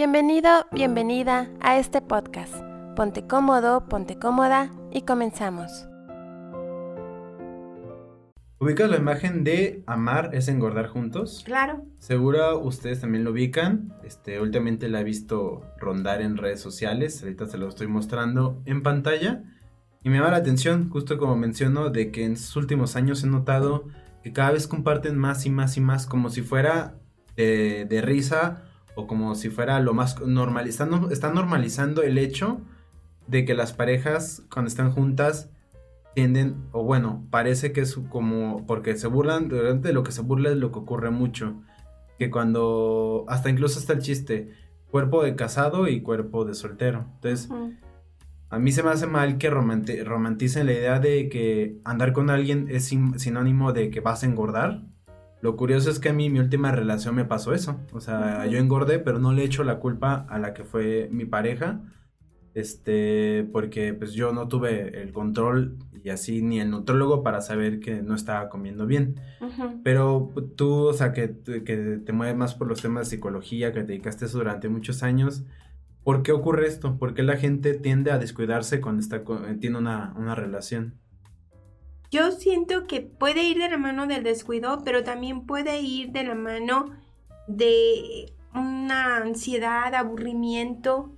Bienvenido, bienvenida a este podcast. Ponte cómodo, ponte cómoda y comenzamos. ¿Ubicas la imagen de amar es engordar juntos? Claro. Seguro ustedes también lo ubican. Este, últimamente la he visto rondar en redes sociales. Ahorita se lo estoy mostrando en pantalla. Y me llama la atención, justo como menciono, de que en estos últimos años he notado que cada vez comparten más y más y más, como si fuera de, risa o como si fuera lo más normal. Están, normalizando el hecho de que las parejas, cuando están juntas, tienden, o bueno, parece que es como, porque se burlan, de lo que se burla es lo que ocurre mucho, que cuando, hasta incluso está el chiste, cuerpo de casado y cuerpo de soltero. Entonces, a mí se me hace mal que romanticen la idea de que andar con alguien es sinónimo de que vas a engordar. Lo curioso es que a mí mi última relación me pasó eso. O sea, yo engordé, pero no le echo la culpa a la que fue mi pareja. Este, porque pues yo no tuve el control y así ni el nutrólogo para saber que no estaba comiendo bien. Pero tú, o sea, que, que, te mueves más por los temas de psicología, que te dedicaste eso durante muchos años, ¿por qué ocurre esto? ¿Por qué la gente tiende a descuidarse cuando está, tiene una, una relación? Yo siento que puede ir de la mano del descuido, pero también puede ir de la mano de una ansiedad, aburrimiento,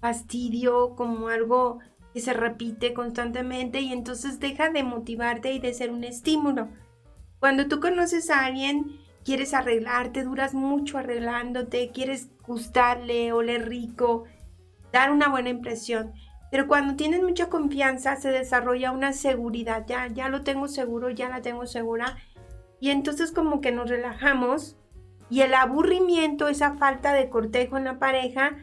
fastidio, como algo que se repite constantemente y entonces deja de motivarte y de ser un estímulo. Cuando tú conoces a alguien, quieres arreglarte, duras mucho arreglándote, quieres gustarle, oler rico, dar una buena impresión. Pero cuando tienes mucha confianza se desarrolla una seguridad, ya, ya lo tengo seguro, ya la tengo segura. Y entonces como que nos relajamos y el aburrimiento, esa falta de cortejo en la pareja,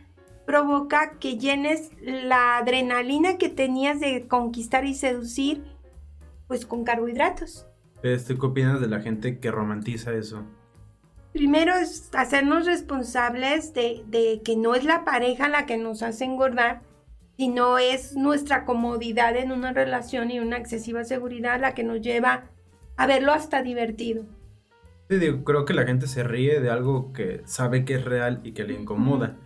provoca que llenes la adrenalina que tenías de conquistar y seducir, pues con carbohidratos. Este, ¿Qué opinas de la gente que romantiza eso? Primero es hacernos responsables de, de que no es la pareja la que nos hace engordar, sino es nuestra comodidad en una relación y una excesiva seguridad la que nos lleva a verlo hasta divertido. Sí, creo que la gente se ríe de algo que sabe que es real y que le incomoda.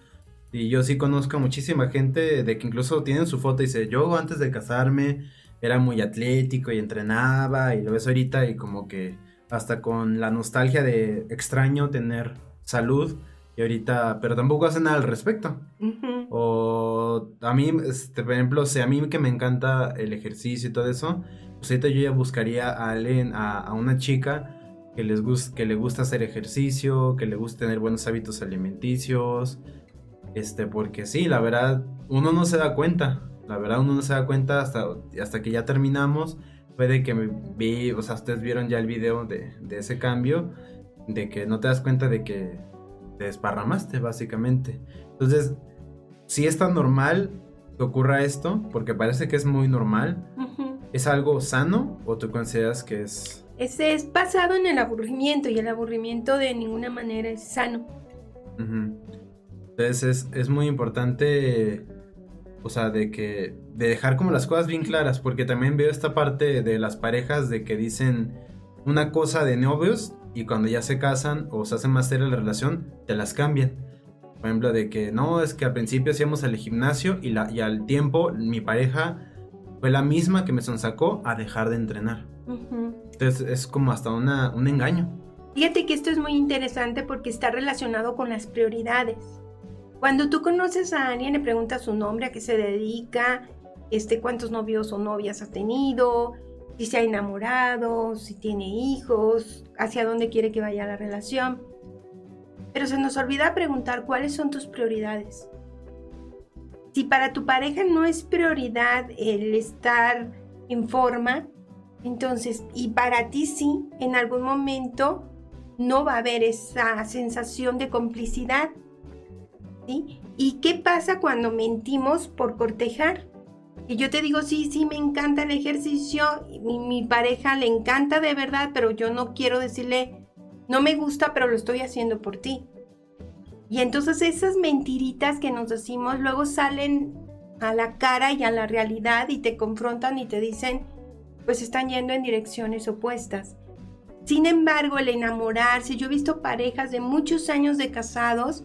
Y yo sí conozco a muchísima gente de que incluso tienen su foto y dice, yo antes de casarme era muy atlético y entrenaba y lo ves ahorita y como que hasta con la nostalgia de extraño tener salud y ahorita, pero tampoco hacen nada al respecto. O a mí, este, por ejemplo, si a mí que me encanta el ejercicio y todo eso, pues ahorita yo ya buscaría a alguien, a, una chica que, les que le gusta hacer ejercicio, que le gusta tener buenos hábitos alimenticios, este, porque sí, la verdad, uno no se da cuenta. La verdad, uno no se da cuenta hasta, hasta que ya terminamos. Puede que me vi, o sea, ustedes vieron ya el video de, de ese cambio, de que no te das cuenta de que te desparramaste, básicamente. Entonces, si es tan normal que ocurra esto, porque parece que es muy normal, ¿es algo sano o tú consideras que es... Ese es basado en el aburrimiento y el aburrimiento de ninguna manera es sano. Entonces es, muy importante, o sea, de que, de dejar como las cosas bien claras, porque también veo esta parte de las parejas de que dicen una cosa de novios y cuando ya se casan o se hacen más seria la relación, te las cambian. Por ejemplo, de que no, es que al principio hacíamos el gimnasio y, la, y al tiempo mi pareja fue la misma que me sonsacó a dejar de entrenar. Entonces es como hasta una, un engaño. Fíjate que esto es muy interesante porque está relacionado con las prioridades. Cuando tú conoces a alguien, le preguntas su nombre, a qué se dedica, este, cuántos novios o novias ha tenido, si se ha enamorado, si tiene hijos, hacia dónde quiere que vaya la relación. Pero se nos olvida preguntar cuáles son tus prioridades. Si para tu pareja no es prioridad el estar en forma, entonces, y para ti sí, en algún momento no va a haber esa sensación de complicidad ¿Y qué pasa cuando mentimos por cortejar? Y yo te digo, sí, sí, me encanta el ejercicio, y mi, pareja le encanta de verdad, pero yo no quiero decirle, no me gusta, pero lo estoy haciendo por ti. Y entonces esas mentiritas que nos decimos luego salen a la cara y a la realidad y te confrontan y te dicen, pues están yendo en direcciones opuestas. Sin embargo, el enamorarse, yo he visto parejas de muchos años de casados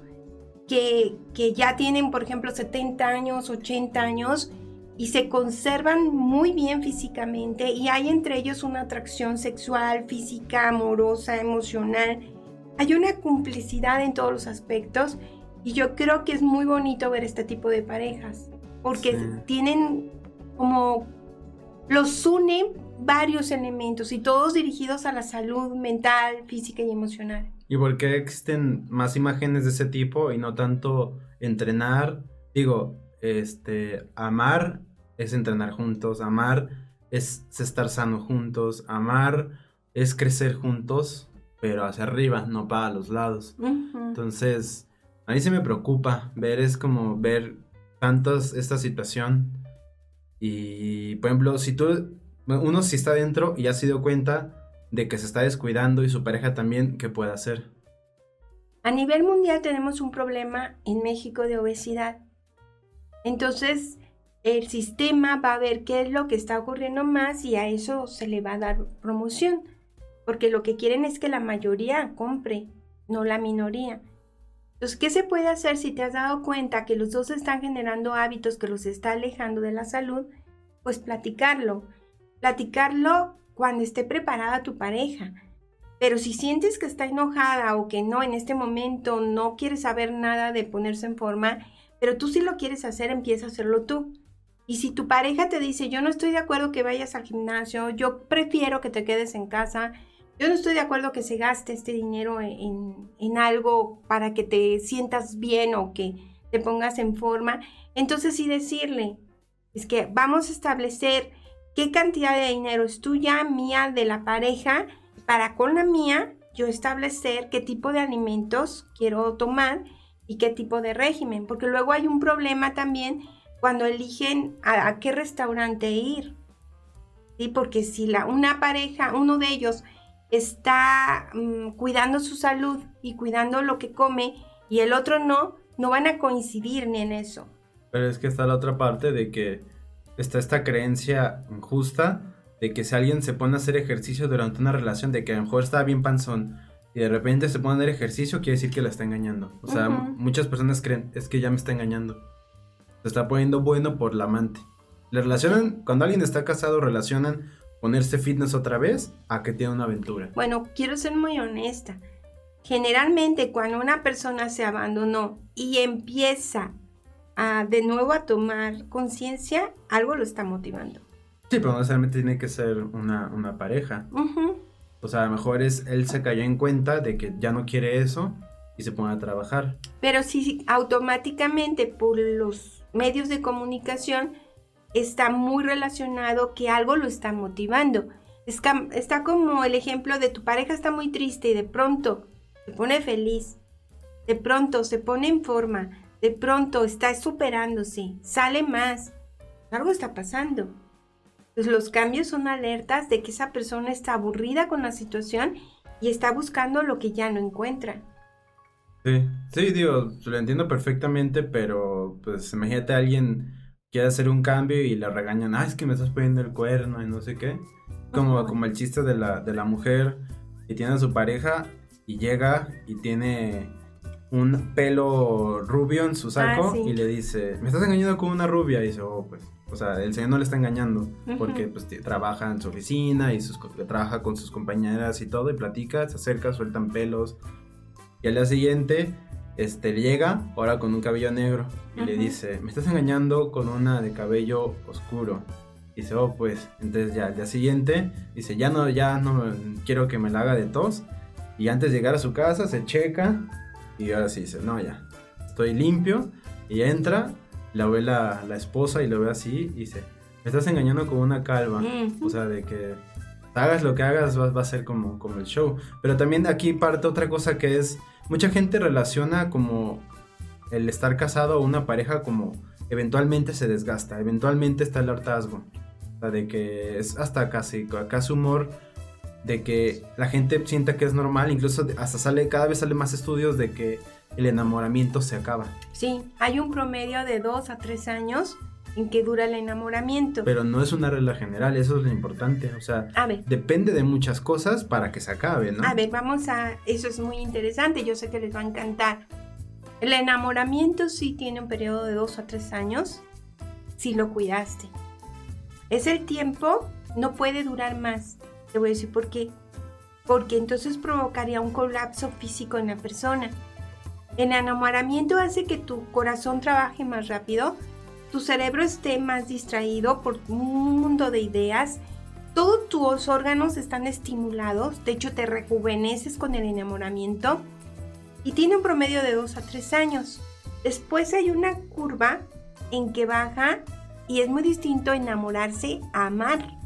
que, que ya tienen, por ejemplo, 70 años, 80 años y se conservan muy bien físicamente y hay entre ellos una atracción sexual, física, amorosa, emocional. Hay una complicidad en todos los aspectos y yo creo que es muy bonito ver este tipo de parejas porque Sí. tienen como los unen varios elementos y todos dirigidos a la salud mental, física y emocional. ¿Y por qué existen más imágenes de ese tipo y no tanto entrenar? Digo, este, amar es entrenar juntos, amar es estar sano juntos, amar es crecer juntos, pero hacia arriba, no para los lados. Entonces, a mí se me preocupa ver, es como ver tantas esta situación. Y, por ejemplo, si tú, uno si está dentro y ya se dio cuenta de que se está descuidando y su pareja también, ¿qué puede hacer? A nivel mundial tenemos un problema en México de obesidad. Entonces, el sistema va a ver qué es lo que está ocurriendo más y a eso se le va a dar promoción. Porque lo que quieren es que la mayoría compre, no la minoría. Entonces, ¿qué se puede hacer si te has dado cuenta que los dos están generando hábitos que los está alejando de la salud? Pues platicarlo. Platicarlo cuando esté preparada tu pareja. Pero si sientes que está enojada o que no, en este momento no quiere saber nada de ponerse en forma, pero tú sí lo quieres hacer, empieza a hacerlo tú. Y si tu pareja te dice, yo no estoy de acuerdo que vayas al gimnasio, yo prefiero que te quedes en casa, yo no estoy de acuerdo que se gaste este dinero en, en algo para que te sientas bien o que te pongas en forma, entonces sí decirle, es que vamos a establecer qué cantidad de dinero es tuya, mía, de la pareja, para con la mía yo establecer qué tipo de alimentos quiero tomar y qué tipo de régimen, porque luego hay un problema también cuando eligen a, a qué restaurante ir. ¿sí? Porque si la, una pareja, uno de ellos está mm, cuidando su salud y cuidando lo que come y el otro no, no van a coincidir ni en eso. Pero es que está la otra parte de que está esta creencia injusta de que si alguien se pone a hacer ejercicio durante una relación, de que a lo mejor está bien panzón y de repente se pone a hacer ejercicio, quiere decir que la está engañando. O sea, muchas personas creen, es que ya me está engañando. Se está poniendo bueno por la amante. Le relacionan, cuando alguien está casado, relacionan ponerse fitness otra vez a que tiene una aventura. Bueno, quiero ser muy honesta. Generalmente cuando una persona se abandonó y empieza a de nuevo a tomar conciencia, algo lo está motivando. Sí, pero no necesariamente tiene que ser una, una pareja. O sea, a lo mejor es, él se cayó en cuenta de que ya no quiere eso y se pone a trabajar. Pero si automáticamente por los medios de comunicación está muy relacionado que algo lo está motivando. Está como el ejemplo de tu pareja está muy triste y de pronto se pone feliz, de pronto se pone en forma, de pronto está superándose, sale más. Algo está pasando. Pues los cambios son alertas de que esa persona está aburrida con la situación y está buscando lo que ya no encuentra. Sí, sí, digo, lo entiendo perfectamente, pero pues imagínate a alguien quiere hacer un cambio y le regañan, ah, es que me estás poniendo el cuerno y no sé qué. Como, como el chiste de la, de la mujer que tiene a su pareja y llega y tiene un pelo rubio en su saco Ah, sí. y le dice, me estás engañando con una rubia. Y dice, oh, pues, o sea, el señor no le está engañando porque pues trabaja en su oficina y sus, trabaja con sus compañeras y todo y platica, se acerca, sueltan pelos. Y al día siguiente, este, le llega, ahora con un cabello negro, y le dice, me estás engañando con una de cabello oscuro. Y dice, oh, pues, entonces ya al día siguiente, dice, ya no, ya no quiero que me la haga de tos. Y antes de llegar a su casa, se checa, y ahora sí dice, no, ya, estoy limpio. Y entra, la ve la, la esposa y lo ve así, y dice, me estás engañando con una calva. O sea, de que hagas lo que hagas va, a ser como, como el show. Pero también aquí parte otra cosa que es, mucha gente relaciona como el estar casado o una pareja como eventualmente se desgasta, eventualmente está el hartazgo. O sea, de que es hasta casi, casi humor de que la gente sienta que es normal, incluso hasta sale, cada vez sale más estudios de que el enamoramiento se acaba. Sí, hay un promedio de dos a tres años en que dura el enamoramiento. Pero no es una regla general, eso es lo importante. O sea, a ver, depende de muchas cosas para que se acabe, ¿no? a ver, vamos a... Eso es muy interesante, yo sé que les va a encantar. El enamoramiento sí tiene un periodo de dos a tres años si lo cuidaste. Es el tiempo, no puede durar más. Te voy a decir por qué. Porque entonces provocaría un colapso físico en la persona. El enamoramiento hace que tu corazón trabaje más rápido, tu cerebro esté más distraído por un mundo de ideas, todos tus órganos están estimulados, de hecho te rejuveneces con el enamoramiento y tiene un promedio de 2 a 3 años. Después hay una curva en que baja y es muy distinto enamorarse a amar.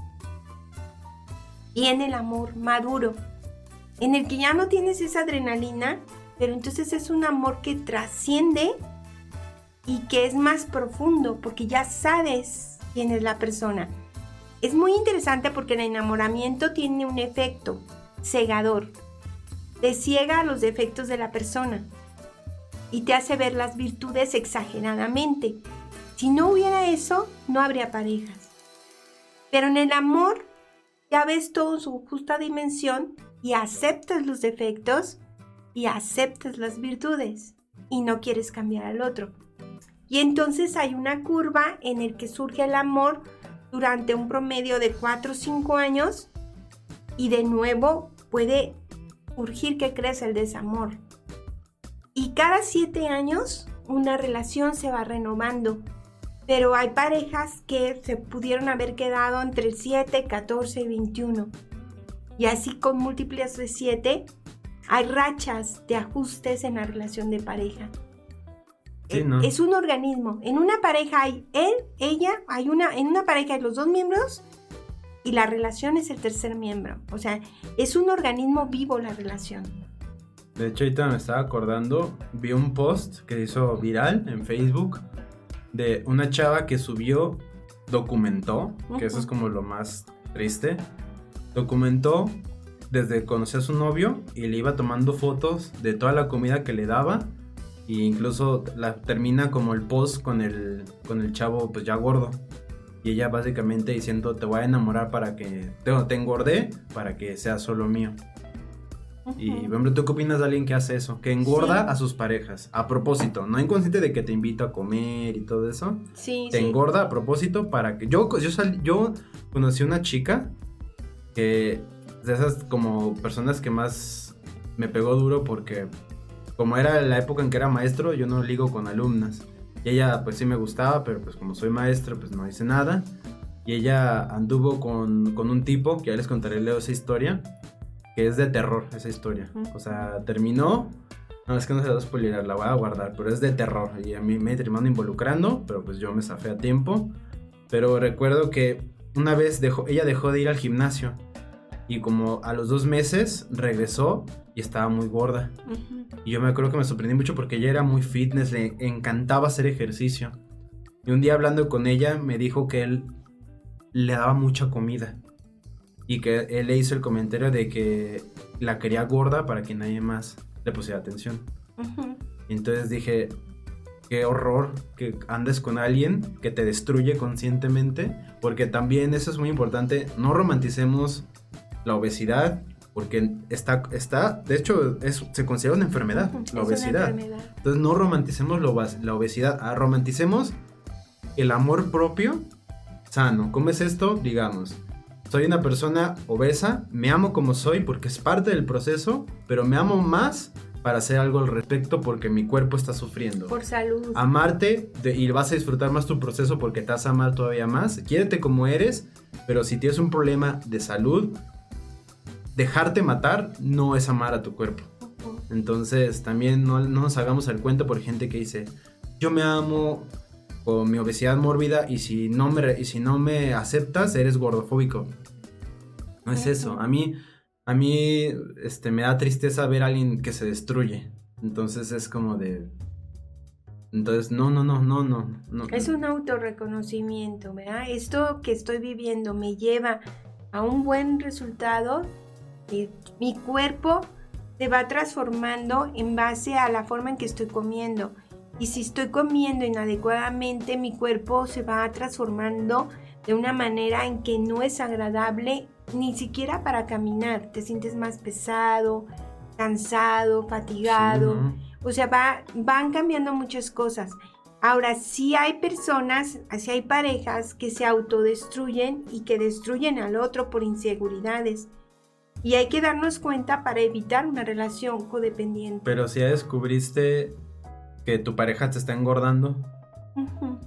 Y en el amor maduro, en el que ya no tienes esa adrenalina, pero entonces es un amor que trasciende y que es más profundo porque ya sabes quién es la persona. Es muy interesante porque el enamoramiento tiene un efecto cegador te ciega los defectos de la persona y te hace ver las virtudes exageradamente. Si no hubiera eso, no habría parejas. Pero en el amor ya ves todo en su justa dimensión y aceptas los defectos y aceptas las virtudes y no quieres cambiar al otro. Y entonces hay una curva en el que surge el amor durante un promedio de 4 o 5 años y de nuevo puede urgir que crece el desamor. Y cada siete años una relación se va renovando. Pero hay parejas que se pudieron haber quedado entre 7, 14 y 21. Y así con múltiples de 7 hay rachas de ajustes en la relación de pareja. Eh, es un organismo. En una pareja hay él, ella, hay una, en una pareja hay los dos miembros y la relación es el tercer miembro. O sea, es un organismo vivo la relación. De hecho, ahorita me estaba acordando, vi un post que hizo viral en Facebook de una chava que subió, documentó, que eso es como lo más triste, documentó desde conocer a su novio y le iba tomando fotos de toda la comida que le daba e incluso la termina como el post con el, con el chavo pues ya gordo. Y ella básicamente diciendo, te voy a enamorar para que, te, te engordé para que sea solo mío. Y, ejemplo, ¿tú qué opinas de alguien que hace eso? Que engorda a sus parejas, a propósito, no inconsciente de que te invito a comer y todo eso. Sí, te engorda a propósito para que... Yo, yo, yo conocí una chica que de esas como personas que más me pegó duro porque como era la época en que era maestro, yo no ligo con alumnas. Y ella pues sí me gustaba, pero pues como soy maestro pues no hice nada. Y ella anduvo con, con un tipo, que ya les contaré leo esa historia, que es de terror esa historia. O sea, terminó, no es que no se la voy a spoiler, la voy a guardar, pero es de terror. Y a mí me terminó involucrando, pero pues yo me zafé a tiempo. Pero recuerdo que una vez dejó, ella dejó de ir al gimnasio y como a los dos meses regresó y estaba muy gorda. Y yo me acuerdo que me sorprendí mucho porque ella era muy fitness, le encantaba hacer ejercicio. Y un día hablando con ella me dijo que él le daba mucha comida. Y que él le hizo el comentario de que la quería gorda para que nadie más le pusiera atención. Y entonces dije, qué horror que andes con alguien que te destruye conscientemente. Porque también eso es muy importante. No romanticemos la obesidad, porque está, está de hecho, es, se considera una enfermedad, la obesidad. Entonces no romanticemos la obesidad, ah, romanticemos el amor propio sano. ¿Cómo es esto? Digamos, soy una persona obesa, me amo como soy porque es parte del proceso, pero me amo más para hacer algo al respecto porque mi cuerpo está sufriendo. Por salud. Amarte y vas a disfrutar más tu proceso porque te vas a amar todavía más. Quiérete como eres, pero si tienes un problema de salud, dejarte matar no es amar a tu cuerpo. Entonces también no, nos hagamos el cuento por gente que dice, yo me amo con mi obesidad mórbida y si no me, y si no me aceptas eres gordofóbico. No es eso. A mí, a mí este, me da tristeza ver a alguien que se destruye. Entonces es como de... Entonces, no, no, no, no, no. no. Es un autorreconocimiento, ¿verdad? Esto que estoy viviendo me lleva a un buen resultado mi cuerpo se va transformando en base a la forma en que estoy comiendo. Y si estoy comiendo inadecuadamente, mi cuerpo se va transformando de una manera en que no es agradable ni siquiera para caminar. Te sientes más pesado, cansado, fatigado. O sea, va, van cambiando muchas cosas. Ahora, sí hay personas, sí hay parejas que se autodestruyen y que destruyen al otro por inseguridades. Y hay que darnos cuenta para evitar una relación codependiente. Pero si ya descubriste que tu pareja te está engordando, Ujú.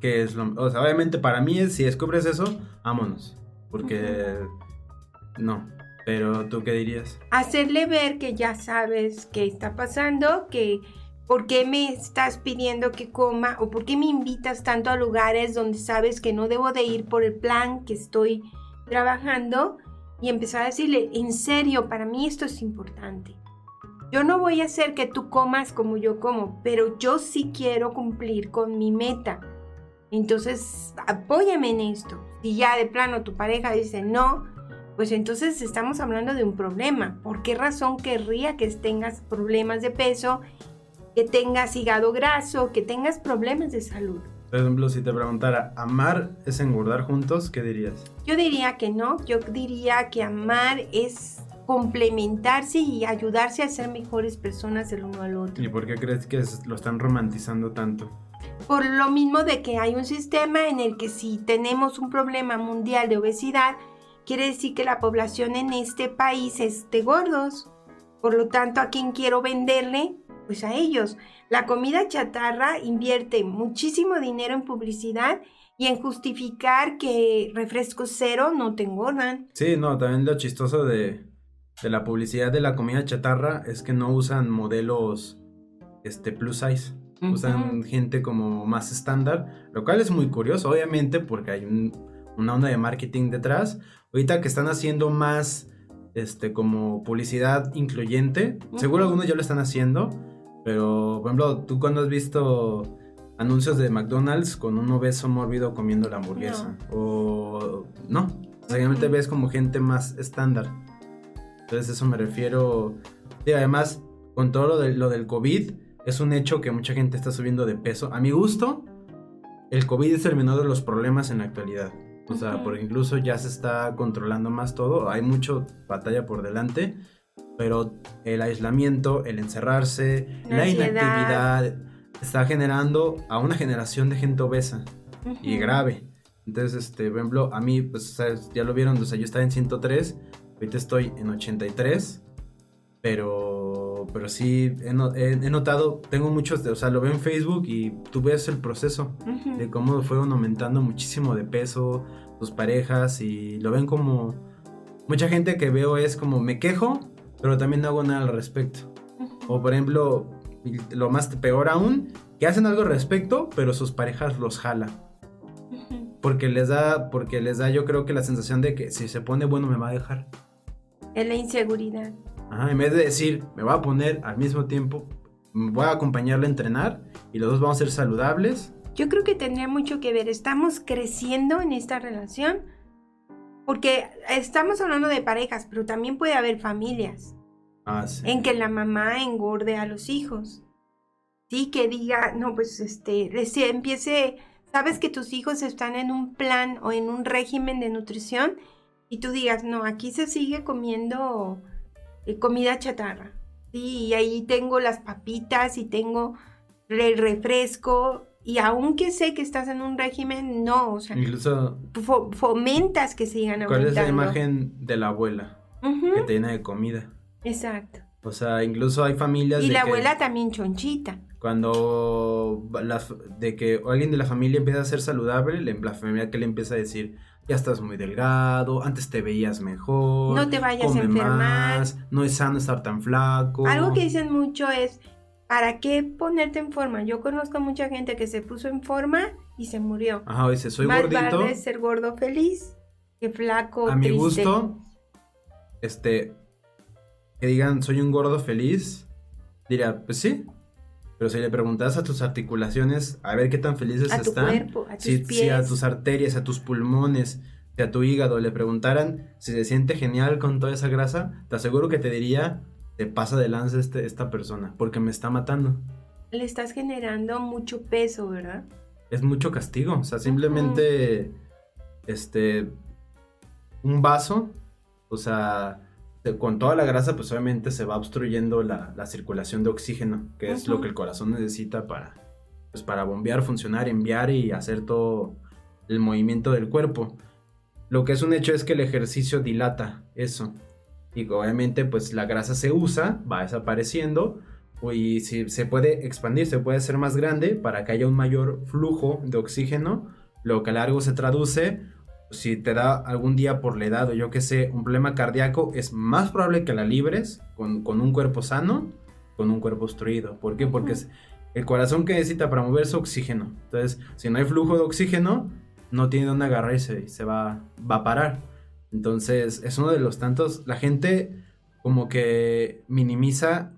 que es lo... O sea, obviamente para mí, es- si descubres eso, vámonos. Porque... No. Pero tú qué dirías? Hacerle ver que ya sabes qué está pasando, que por qué me estás pidiendo que coma o por qué me invitas tanto a lugares donde sabes que no debo de ir por el plan que estoy trabajando y empezar a decirle, en serio, para mí esto es importante. Yo no voy a hacer que tú comas como yo como, pero yo sí quiero cumplir con mi meta. Entonces, apóyame en esto. Si ya de plano tu pareja dice no, pues entonces estamos hablando de un problema. ¿Por qué razón querría que tengas problemas de peso, que tengas hígado graso, que tengas problemas de salud? Por ejemplo, si te preguntara, ¿amar es engordar juntos? ¿Qué dirías? Yo diría que no, yo diría que amar es complementarse y ayudarse a ser mejores personas el uno al otro. ¿Y por qué crees que lo están romantizando tanto? Por lo mismo de que hay un sistema en el que si tenemos un problema mundial de obesidad, quiere decir que la población en este país es de gordos. Por lo tanto, ¿a quién quiero venderle? Pues a ellos. La comida chatarra invierte muchísimo dinero en publicidad y en justificar que refrescos cero no te engordan. Sí, no, también lo chistoso de, de la publicidad de la comida chatarra es que no usan modelos este, plus size. Usan gente como más estándar, lo cual es muy curioso, obviamente, porque hay un- una onda de marketing detrás. Ahorita que están haciendo más, este, como publicidad incluyente, seguro algunos ya lo están haciendo, pero, por ejemplo, tú cuando has visto anuncios de McDonald's con un obeso mórbido comiendo la hamburguesa, o no, Ujú. ves como gente más estándar. Entonces, eso me refiero. Y además, con todo lo, de- lo del COVID, es un hecho que mucha gente está subiendo de peso. A mi gusto, el COVID es el menor de los problemas en la actualidad. O sea, Ujú. porque incluso ya se está controlando más todo. Hay mucho batalla por delante. Pero el aislamiento, el encerrarse, La inactividad, está generando a una generación de gente obesa y grave. Entonces, este, por ejemplo, a mí, pues, ya lo vieron, o sea, yo estaba en 103, ahorita estoy en 83, pero, pero sí, he, no- he- he notado, tengo muchos, o sea, lo veo en Facebook y tú ves el proceso de cómo fueron aumentando muchísimo de peso sus parejas y lo ven como, mucha gente que veo es como, me quejo, pero también no hago nada al respecto. O por ejemplo, lo más peor aún, que hacen algo al respecto, pero sus parejas los jalan. Ujú. Porque les da, porque les da yo creo que la sensación de que si se pone bueno me va a dejar. Es la inseguridad. Ajá, en vez de decir, me voy a poner al mismo tiempo, voy a acompañarle a entrenar y los dos vamos a ser saludables. Yo creo que tendría mucho que ver. Estamos creciendo en esta relación porque estamos hablando de parejas, pero también puede haber familias Ah, sí. en que la mamá engorde a los hijos. Sí, que diga, no, pues este, empiece, sabes que tus hijos están en un plan o en un régimen de nutrición y tú digas, no, aquí se sigue comiendo eh, comida chatarra. Sí, y ahí tengo las papitas y tengo el refresco y aunque sé que estás en un régimen, no, o sea, Incluso, fo- fomentas que sigan ¿cuál es la aumentando. imagen de la abuela que te llena de comida? Exacto. O sea, incluso hay familias Y de la que abuela también chonchita. cuando la- de que alguien de la familia empieza a ser saludable, le- la familia que le empieza a decir, ya estás muy delgado, antes te veías mejor, No te vayas a enfermar. más, no es sano estar tan flaco. Algo que dicen mucho es, ¿para qué ponerte en forma? Yo conozco mucha gente que se puso en forma y se murió. Ajá, dice, soy Más gordito, vale ser gordo feliz que flaco A mi gusto, este, que digan, soy un gordo feliz, diría, pues sí. Pero si le preguntas a tus articulaciones, a ver qué tan felices A tu están. cuerpo, a tus si, si a tus arterias, a tus pulmones, si a tu hígado le preguntaran si se siente genial con toda esa grasa, te aseguro que te diría, te pasa de lanza este, esta persona, porque me está matando. Le estás generando mucho peso, ¿verdad? Es mucho castigo, o sea, simplemente, este, un vaso, o sea, con toda la grasa, pues obviamente se va obstruyendo la, circulación de oxígeno, que es lo que el corazón necesita para, pues, para bombear, funcionar, enviar y hacer todo el movimiento del cuerpo. Lo que es un hecho es que el ejercicio dilata eso. Y obviamente pues la grasa se usa, va desapareciendo y si se puede expandir, se puede hacer más grande para que haya un mayor flujo de oxígeno, lo que a largo se traduce si te da algún día por la edad o yo que sé, un problema cardíaco, es más probable que la libres con, un cuerpo sano, con un cuerpo obstruido. ¿Por qué? Porque es el corazón que necesita para moverse oxígeno. Entonces, si no hay flujo de oxígeno, no tiene dónde agarrarse y se va, va a parar. Entonces, es uno de los tantos, la gente como que minimiza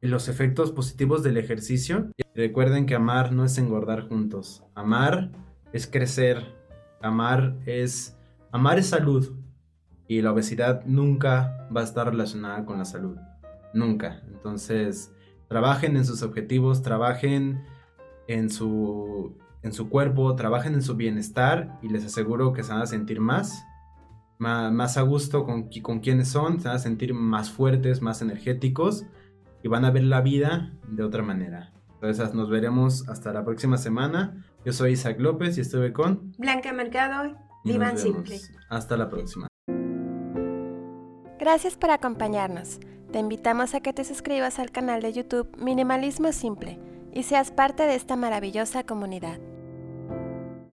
los efectos positivos del ejercicio. recuerden que amar no es engordar juntos. Amar es crecer, Amar es, amar es salud y la obesidad nunca va a estar relacionada con la salud. Nunca. Entonces, trabajen en sus objetivos, trabajen en su, en su cuerpo, trabajen en su bienestar y les aseguro que se van a sentir más, más, a gusto con, con quienes son, se van a sentir más fuertes, más energéticos y van a ver la vida de otra manera. Entonces nos veremos hasta la próxima semana. Yo soy Isaac López y estuve con Blanca Mercado, Vivan Simple. Hasta la próxima. Gracias por acompañarnos. Te invitamos a que te suscribas al canal de YouTube Minimalismo Simple y seas parte de esta maravillosa comunidad.